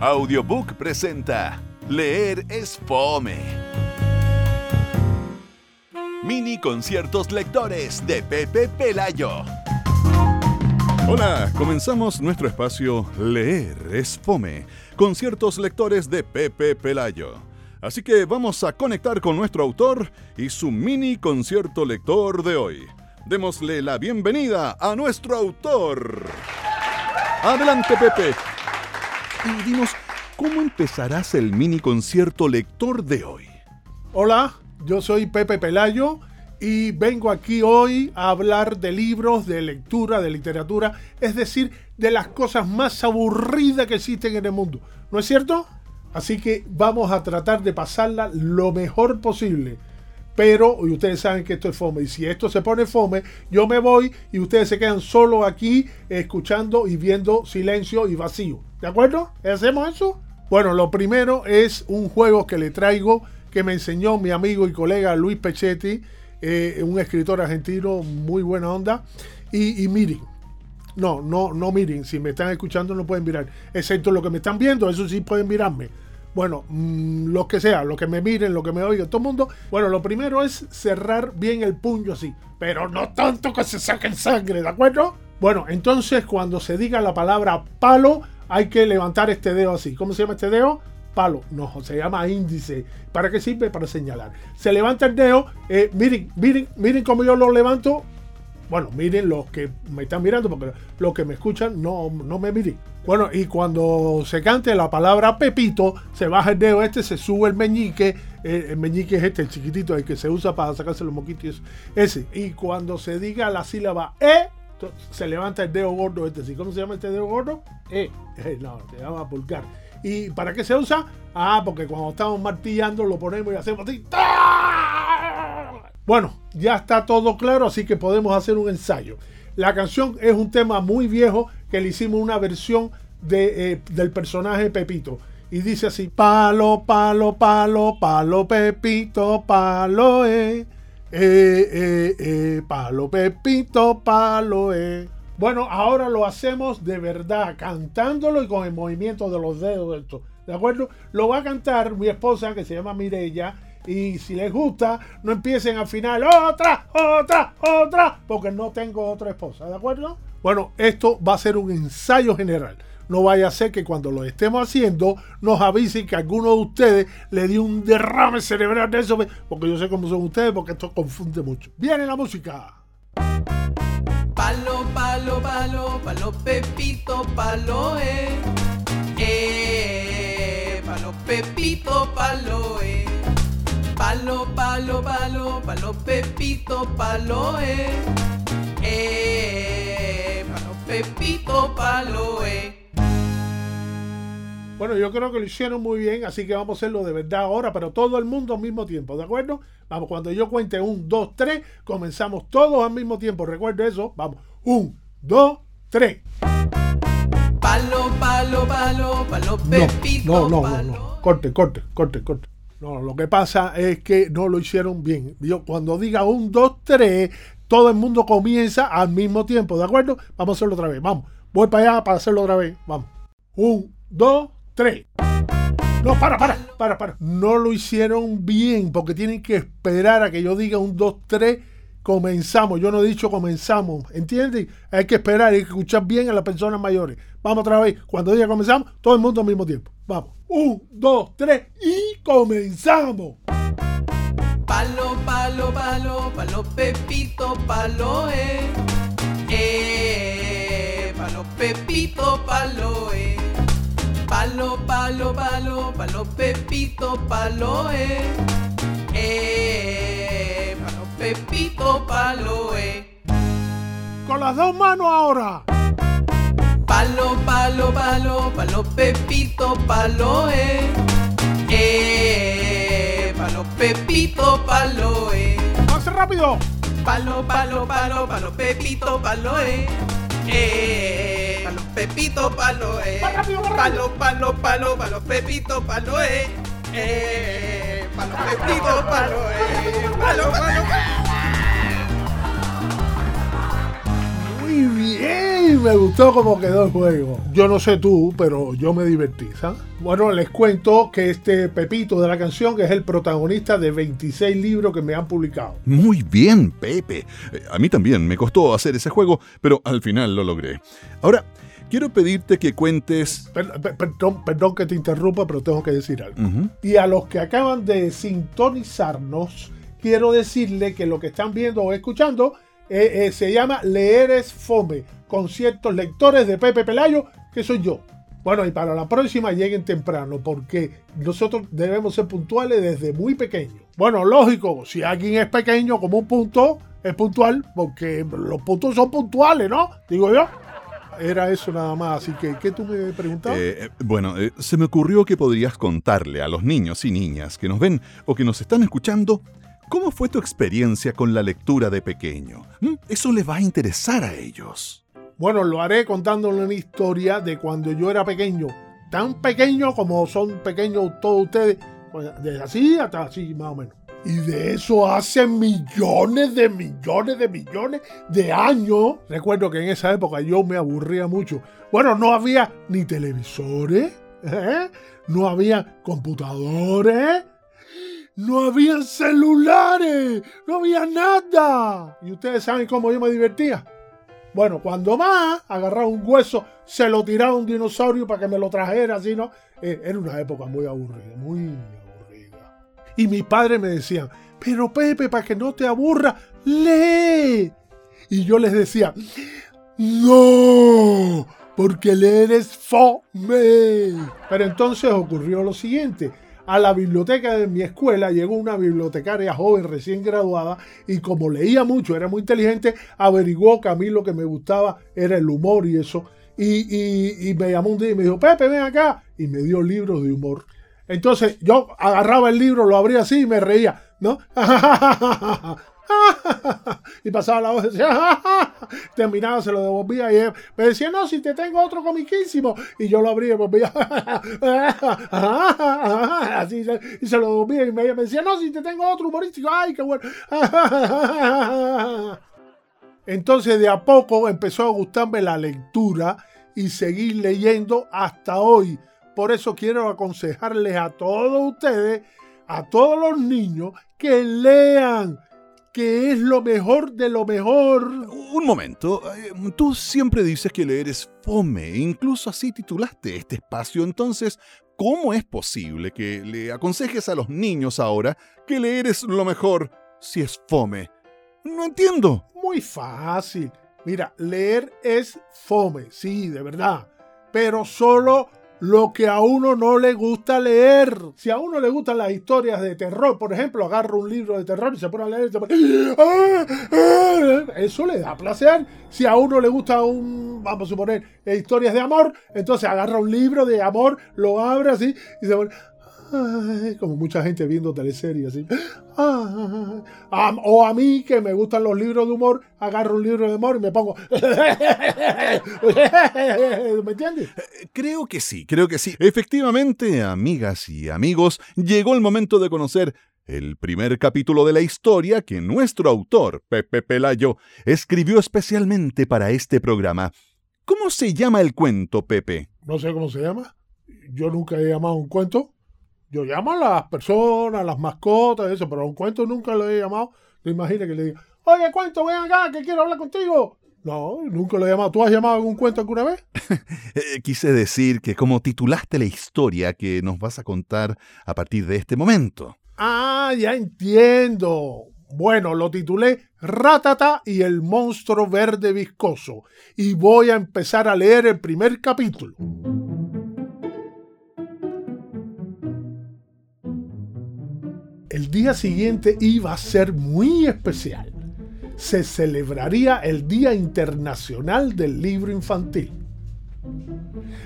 Audiobook presenta Leer es Fome. Mini conciertos lectores de Pepe Pelayo. Hola, comenzamos nuestro espacio Leer es Fome, conciertos lectores de Pepe Pelayo. Así que vamos a conectar con nuestro autor y su mini concierto lector de hoy. Démosle la bienvenida a nuestro autor. Adelante, Pepe. Dinos, ¿cómo empezarás el mini concierto lector de hoy? Hola, yo soy Pepe Pelayo y vengo aquí hoy a hablar de libros, de lectura, de literatura, es decir, de las cosas más aburridas que existen en el mundo. ¿No es cierto? Así que vamos a tratar de pasarla lo mejor posible. Pero, y ustedes saben que esto es fome, y si esto se pone fome, yo me voy y ustedes se quedan solo aquí escuchando y viendo silencio y vacío. ¿De acuerdo? ¿Hacemos eso? Bueno, lo primero es un juego que le traigo que me enseñó mi amigo y colega Luis Pechetti, eh, un escritor argentino muy buena onda. Y, miren, no, no, no miren, si me están escuchando no pueden mirar, excepto lo que me están viendo, eso sí pueden mirarme bueno, mm, lo que sea, lo que me miren, lo que me oigan, todo el mundo. Bueno, lo primero es cerrar bien el puño así, pero no tanto que se saquen sangre, ¿de acuerdo? Bueno, entonces cuando se diga la palabra palo, hay que levantar este dedo así. ¿Cómo se llama este dedo? Palo. No, se llama índice. ¿Para qué sirve? Para señalar. Se levanta el dedo. Eh, miren, miren, miren cómo yo lo levanto. Bueno, miren los que me están mirando, porque los que me escuchan no, no me miren. Bueno, y cuando se cante la palabra Pepito, se baja el dedo este, se sube el meñique. El, meñique es este, el chiquitito, el que se usa para sacarse los moquitos. Ese. Y cuando se diga la sílaba E, se levanta el dedo gordo este. ¿Cómo se llama este dedo gordo? E. No, se llama pulgar. ¿Y para qué se usa? Ah, porque cuando estamos martillando lo ponemos y hacemos así. Bueno, ya está todo claro, así que podemos hacer un ensayo. La canción es un tema muy viejo que le hicimos una versión de, eh, del personaje Pepito. Y dice así, palo, palo, palo, palo, Pepito, palo, eh, eh, eh, eh, palo, Pepito, palo, eh. Bueno, ahora lo hacemos de verdad, cantándolo y con el movimiento de los dedos. ¿De acuerdo? Lo va a cantar mi esposa, que se llama Mirella y si les gusta, no empiecen al final, otra, otra, otra, porque no tengo otra esposa, ¿de acuerdo? Bueno, esto va a ser un ensayo general. No vaya a ser que cuando lo estemos haciendo nos avisen que alguno de ustedes le dio un derrame cerebral de eso, porque yo sé cómo son ustedes, porque esto confunde mucho. Viene la música. Palo, palo, palo, palo, pepito, palo, eh. Eh, palo, pepito, palo, eh. Palo, palo, palo, palo, pepito, palo, eh. Eh, palo, pepito, palo, eh. Bueno, yo creo que lo hicieron muy bien, así que vamos a hacerlo de verdad ahora, pero todo el mundo al mismo tiempo, ¿de acuerdo? Vamos, cuando yo cuente un, dos, tres, comenzamos todos al mismo tiempo. Recuerda eso. Vamos. Un, dos, tres. Palo, palo, palo, palo, pepito, no, no, no, no. Corte, corte, corte, corte. No, lo que pasa es que no lo hicieron bien. Yo cuando diga un, dos, tres, todo el mundo comienza al mismo tiempo, ¿de acuerdo? Vamos a hacerlo otra vez. Vamos. Voy para allá para hacerlo otra vez. Vamos. Un, dos, tres. No, para, para, para, para. No lo hicieron bien porque tienen que esperar a que yo diga un, dos, tres. Comenzamos. Yo no he dicho comenzamos. ¿Entienden? Hay que esperar, hay que escuchar bien a las personas mayores. Vamos otra vez. Cuando diga comenzamos, todo el mundo al mismo tiempo. Vamos. Un, dos, tres y comenzamos. Palo, palo, palo, palo, pepito, palo, eh. Eh, palo, pepito, palo, eh. Palo, palo, palo, palo, pepito, palo, eh. Eh, palo, pepito, palo, eh. Con las dos manos ahora. Palo, palo, palo, palo, pepito, palo, eh. Eh, palo, pepito, palo, eh. ¡Más rápido! Palo, palo, palo, palo, pepito, palo, eh. Eh, pepito, palo, eh. Palo, palo, palo, palo, pepito, palo, eh. Eh, palo, pepito, palo, eh. Palo, palo. Muy bien, me gustó cómo quedó el juego. Yo no sé tú, pero yo me divertí, ¿sabes? Bueno, les cuento que este Pepito de la canción que es el protagonista de 26 libros que me han publicado. Muy bien, Pepe. Eh, A mí también me costó hacer ese juego, pero al final lo logré. Ahora, quiero pedirte que cuentes... Per- per- perdón, perdón que te interrumpa, pero tengo que decir algo. Ujú. Y a los que acaban de sintonizarnos, quiero decirle que lo que están viendo o escuchando eh, eh, se llama Leer es Fome, con ciertos lectores de Pepe Pelayo, que soy yo. Bueno, y para la próxima lleguen temprano, porque nosotros debemos ser puntuales desde muy pequeños. Bueno, lógico, si alguien es pequeño como un punto, es puntual, porque los puntos son puntuales, ¿no? Digo yo. Era eso nada más, así que, ¿qué tú me preguntabas? Eh, eh, bueno, eh, se me ocurrió que podrías contarle a los niños y niñas que nos ven o que nos están escuchando cómo fue tu experiencia con la lectura de pequeño. ¿Mm? Eso les va a interesar a ellos. Bueno, lo haré contándole una historia de cuando yo era pequeño. Tan pequeño como son pequeños todos ustedes. pues, Desde así hasta así, más o menos. Y de eso hace millones de millones de millones de años. Recuerdo que en esa época yo me aburría mucho. Bueno, no había ni televisores, ¿eh? no había computadores, no había celulares, no había nada. Y ustedes saben cómo yo me divertía. Bueno, cuando más agarraba un hueso, se lo tiraba a un dinosaurio para que me lo trajera, así, ¿no? Eh, era una época muy aburrida, muy. Y mis padres me decían, pero Pepe, para que no te aburra, lee. Y yo les decía, no, porque leer es fome. Pero entonces ocurrió lo siguiente. A la biblioteca de mi escuela llegó una bibliotecaria joven recién graduada y como leía mucho, era muy inteligente, averiguó que a mí lo que me gustaba era el humor y eso. Y, y- y me llamó un día y me dijo, Pepe, ven acá. Y me dio libros de humor. Entonces yo agarraba el libro, lo abría así y me reía, ¿no? y pasaba la voz y decía, terminaba, se lo devolvía y él me decía, no, si te tengo otro comiquísimo. Y yo lo abría y volvía, así, y se lo devolvía y me, decía, no, si te tengo otro humorístico, ay, qué bueno. Entonces de a poco empezó a gustarme la lectura y seguir leyendo hasta hoy. Por eso quiero aconsejarles a todos ustedes, a todos los niños, que lean, que es lo mejor de lo mejor. Un momento, eh, tú siempre dices que leer es fome, incluso así titulaste este espacio, entonces, ¿cómo es posible que le aconsejes a los niños ahora que leer es lo mejor si es fome? No entiendo. Muy fácil. Mira, leer es fome, sí, de verdad. Pero solo lo que a uno no le gusta leer. Si a uno le gustan las historias de terror, por ejemplo, agarra un libro de terror y se pone a leer se pone, ¡Ah! ¡Ah! Eso le da placer. Si a uno le gusta un, vamos a suponer, historias de amor, entonces agarra un libro de amor, lo abre así y se pone... Ay, como mucha gente viendo teleseries así. Ay. O a mí que me gustan los libros de humor, agarro un libro de humor y me pongo. ¿Me entiendes? Creo que sí, creo que sí. Efectivamente, amigas y amigos, llegó el momento de conocer el primer capítulo de la historia que nuestro autor, Pepe Pelayo, escribió especialmente para este programa. ¿Cómo se llama el cuento, Pepe? No sé cómo se llama. Yo nunca he llamado un cuento. Yo llamo a las personas, a las mascotas, eso, pero a un cuento nunca lo he llamado. No imagines que le diga, oye, cuento, ven acá, que quiero hablar contigo. No, nunca lo he llamado. ¿Tú has llamado algún cuento alguna vez? Eh, quise decir que como titulaste la historia que nos vas a contar a partir de este momento. Ah, ya entiendo. Bueno, lo titulé Ratata y el monstruo verde viscoso. Y voy a empezar a leer el primer capítulo. El día siguiente iba a ser muy especial. Se celebraría el Día Internacional del Libro Infantil.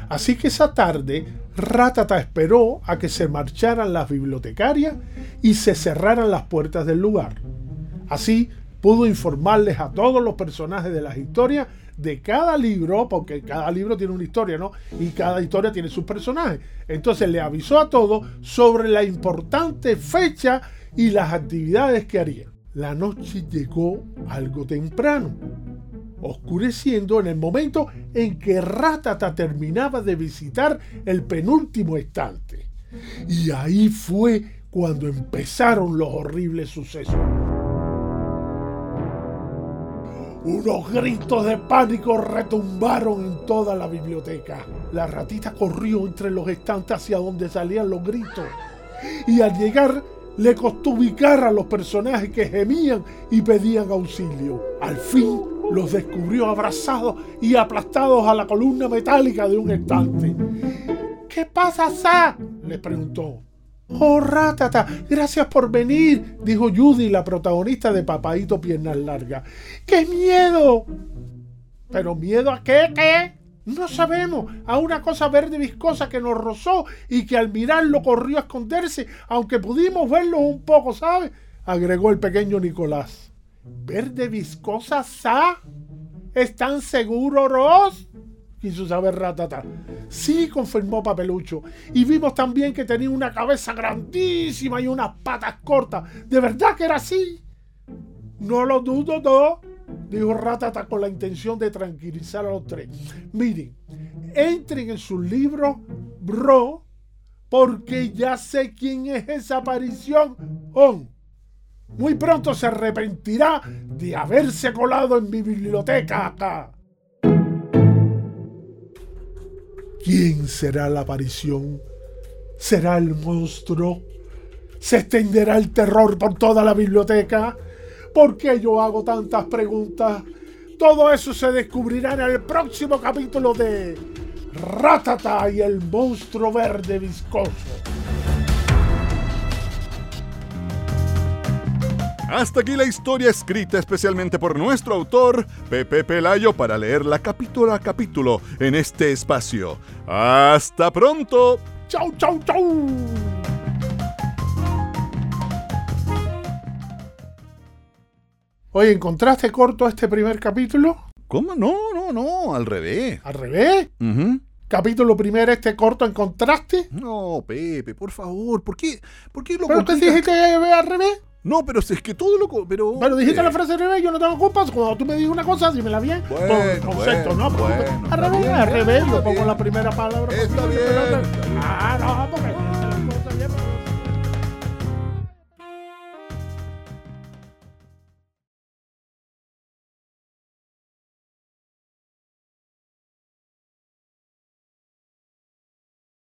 Así que esa tarde, Ratata esperó a que se marcharan las bibliotecarias y se cerraran las puertas del lugar. Así pudo informarles a todos los personajes de las historias de cada libro, porque cada libro tiene una historia, ¿no? Y cada historia tiene sus personajes. Entonces le avisó a todos sobre la importante fecha y las actividades que harían. La noche llegó algo temprano. oscureciendo en el momento en que Ratata terminaba de visitar el penúltimo estante. Y ahí fue cuando empezaron los horribles sucesos. Unos gritos de pánico retumbaron en toda la biblioteca. La ratita corrió entre los estantes hacia donde salían los gritos. Y al llegar le costó ubicar a los personajes que gemían y pedían auxilio. Al fin los descubrió abrazados y aplastados a la columna metálica de un estante. ¿Qué pasa, Sa? le preguntó. Oh, Ratata, gracias por venir, dijo Judy, la protagonista de Papaito Piernas Largas. ¡Qué miedo! ¿Pero miedo a qué? ¿Qué? No sabemos, a una cosa verde viscosa que nos rozó y que al mirarlo corrió a esconderse, aunque pudimos verlo un poco, ¿sabe? agregó el pequeño Nicolás. ¿Verde viscosa, Sa? ¿Están seguros, Ross? Quiso saber Ratata. Sí, confirmó Papelucho. Y vimos también que tenía una cabeza grandísima y unas patas cortas. ¿De verdad que era así? No lo dudo, no, dijo Ratata con la intención de tranquilizar a los tres. Miren, entren en sus libros, bro, porque ya sé quién es esa aparición. On. Muy pronto se arrepentirá de haberse colado en mi biblioteca acá. ¿Quién será la aparición? ¿Será el monstruo? ¿Se extenderá el terror por toda la biblioteca? ¿Por qué yo hago tantas preguntas? Todo eso se descubrirá en el próximo capítulo de Ratata y el monstruo verde viscoso. Hasta aquí la historia escrita especialmente por nuestro autor, Pepe Pelayo, para leerla capítulo a capítulo en este espacio. ¡Hasta pronto! ¡Chau, chau, chau! Oye, ¿encontraste corto este primer capítulo? ¿Cómo? No, no, no, al revés. ¿Al revés? Capítulo primero, este corto, ¿encontraste? No, Pepe, por favor, ¿por qué, por qué lo ¿Pero te dije que ve al revés? No, pero si es que todo lo... co- Pero, Bueno, dijiste eh, la frase al yo no tengo culpas. Cuando tú me digas una cosa, dímela bien. Bueno, Con concepto, bueno, ¿no? Porque bueno, al revés, al pongo la primera palabra. Está bien. Ah, no, porque